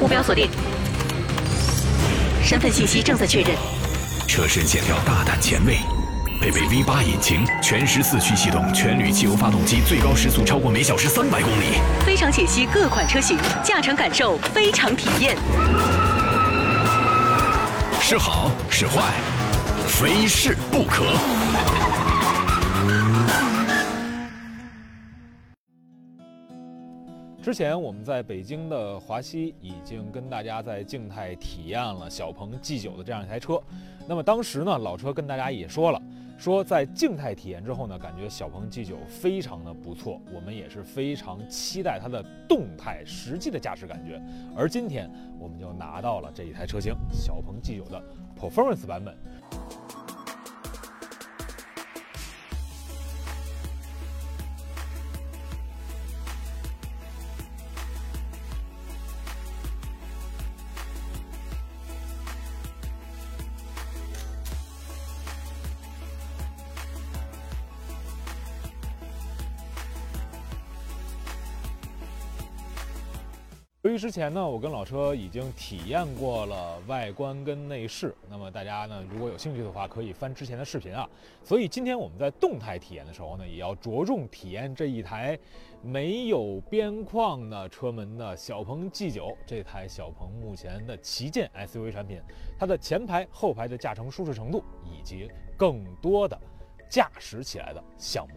目标锁定，身份信息正在确认。车身线条大胆前卫，配备 V8 引擎，全时四驱系统，全铝汽油发动机，最高时速超过每小时三百公里。非常解析各款车型，驾乘感受非常体验。是好是坏，非试不可。之前我们在北京的华西已经跟大家在静态体验了小鹏 G9 的这样一台车。那么当时呢，老车跟大家也说了，说在静态体验之后呢，感觉小鹏 G9 非常的不错，我们也是非常期待它的动态实际的驾驶感觉。而今天我们就拿到了这一台车型，小鹏 G9 的 Performance 版本。由于之前呢，我跟老车已经体验过了外观跟内饰，那么大家呢如果有兴趣的话，可以翻之前的视频啊。所以今天我们在动态体验的时候呢，也要着重体验这一台没有边框的车门的小鹏 G9 这台小鹏目前的旗舰 SUV 产品，它的前排、后排的驾乘舒适程度，以及更多的驾驶起来的项目。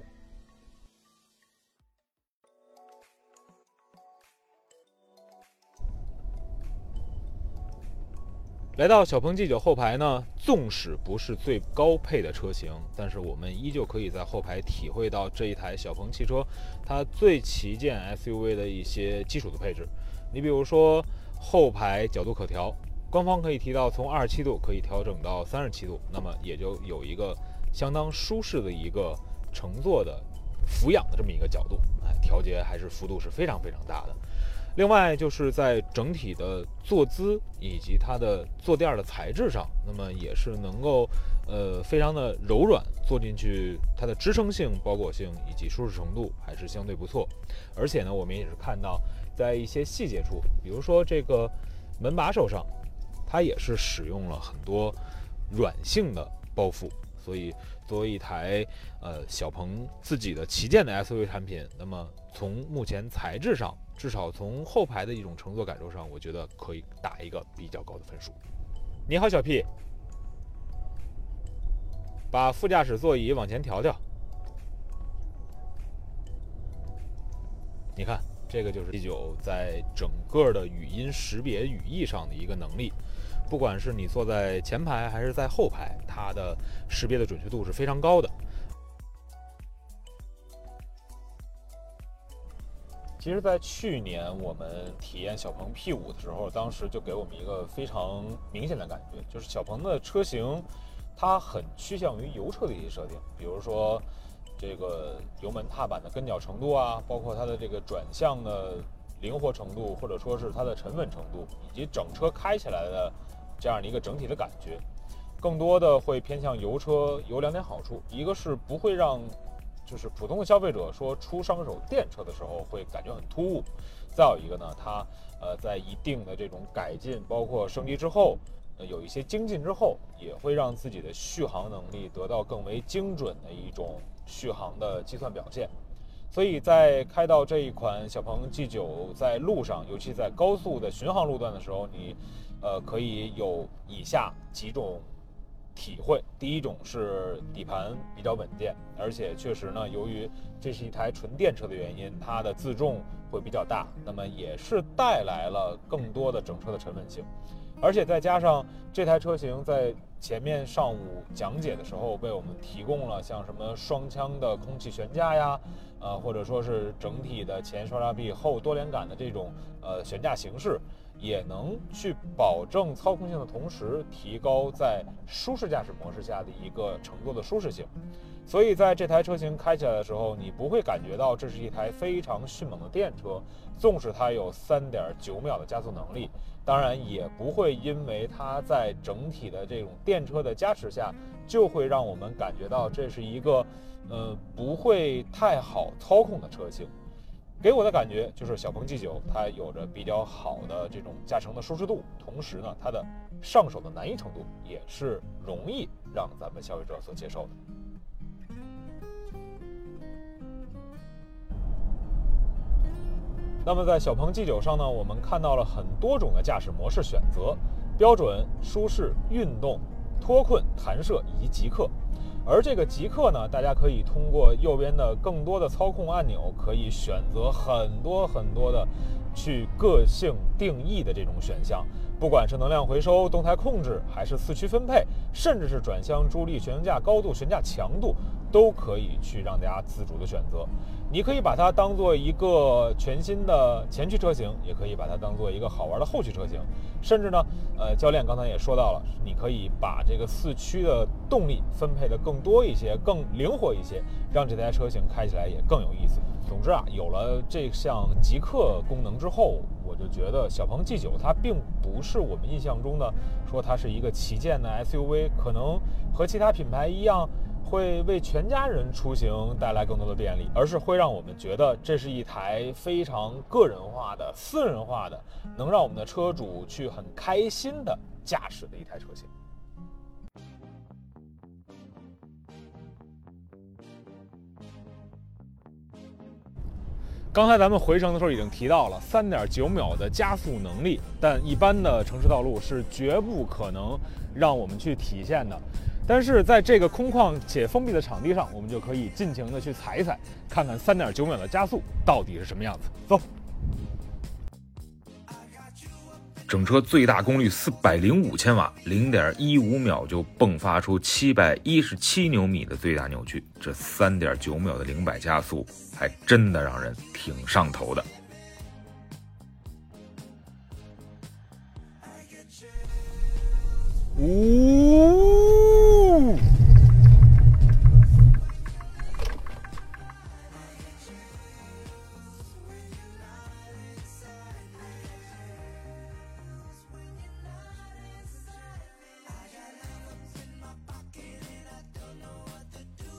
来到小鹏 G9 后排呢，纵使不是最高配的车型，但是我们依旧可以在后排体会到这一台小鹏汽车它最旗舰 SUV 的一些基础的配置。你比如说后排角度可调，官方可以提到从二十七度可以调整到三十七度，那么也就有一个相当舒适的一个乘坐的俯仰的这么一个角度，哎，调节还是幅度是非常非常大的。另外就是在整体的坐姿以及它的坐垫的材质上，那么也是能够，呃，非常的柔软，坐进去它的支撑性、包裹性以及舒适程度还是相对不错。而且呢，我们也是看到在一些细节处，比如说这个门把手上，它也是使用了很多软性的包覆，所以作为一台呃小鹏自己的旗舰的 SUV 产品，那么从目前材质上。至少从后排的一种乘坐感受上，我觉得可以打一个比较高的分数。你好，小 P，把副驾驶座椅往前调调。你看，这个就是 G9 在整个的语音识别语义上的一个能力，不管是你坐在前排还是在后排，它的识别的准确度是非常高的。其实，在去年我们体验小鹏 P5 的时候，当时就给我们一个非常明显的感觉，就是小鹏的车型，它很趋向于油车的一些设定，比如说这个油门踏板的跟脚程度啊，包括它的这个转向的灵活程度，或者说是它的沉稳程度，以及整车开起来的这样的一个整体的感觉，更多的会偏向油车。有两点好处，一个是不会让。就是普通的消费者说出上手电车的时候会感觉很突兀，再有一个呢，它呃在一定的这种改进包括升级之后，呃有一些精进之后，也会让自己的续航能力得到更为精准的一种续航的计算表现。所以在开到这一款小鹏 G9 在路上，尤其在高速的巡航路段的时候，你呃可以有以下几种。体会第一种是底盘比较稳健，而且确实呢，由于这是一台纯电车的原因，它的自重会比较大，那么也是带来了更多的整车的沉稳性，而且再加上这台车型在前面上午讲解的时候为我们提供了像什么双腔的空气悬架呀，呃，或者说是整体的前双叉臂后多连杆的这种呃悬架形式。也能去保证操控性的同时，提高在舒适驾驶模式下的一个乘坐的舒适性。所以在这台车型开起来的时候，你不会感觉到这是一台非常迅猛的电车，纵使它有三点九秒的加速能力，当然也不会因为它在整体的这种电车的加持下，就会让我们感觉到这是一个，呃，不会太好操控的车型。给我的感觉就是小鹏 G9 它有着比较好的这种驾乘的舒适度，同时呢，它的上手的难易程度也是容易让咱们消费者所接受的。那么在小鹏 G9 上呢，我们看到了很多种的驾驶模式选择：标准、舒适、运动、脱困、弹射以及极客。而这个极客呢，大家可以通过右边的更多的操控按钮，可以选择很多很多的去个性定义的这种选项。不管是能量回收、动态控制，还是四驱分配，甚至是转向助力、悬架高度、悬架强度，都可以去让大家自主的选择。你可以把它当做一个全新的前驱车型，也可以把它当做一个好玩的后驱车型，甚至呢，呃，教练刚才也说到了，你可以把这个四驱的动力分配的更多一些，更灵活一些，让这台车型开起来也更有意思。总之啊，有了这项极客功能之后，我就觉得小鹏 G9 它并不是我们印象中的说它是一个旗舰的 SUV，可能和其他品牌一样。会为全家人出行带来更多的便利，而是会让我们觉得这是一台非常个人化的、私人化的，能让我们的车主去很开心的驾驶的一台车型。刚才咱们回程的时候已经提到了三点九秒的加速能力，但一般的城市道路是绝不可能让我们去体现的。但是在这个空旷且封闭的场地上，我们就可以尽情的去踩一踩，看看三点九秒的加速到底是什么样子。走，整车最大功率四百零五千瓦，零点一五秒就迸发出七百一十七牛米的最大扭矩，这三点九秒的零百加速，还真的让人挺上头的。呜！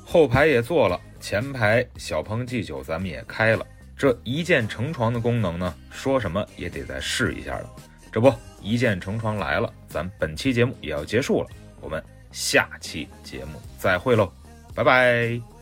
后排也坐了，前排小鹏 G 九咱们也开了，这一键成床的功能呢，说什么也得再试一下了。这不，一键成床来了，咱本期节目也要结束了，我们下期节目再会喽，拜拜。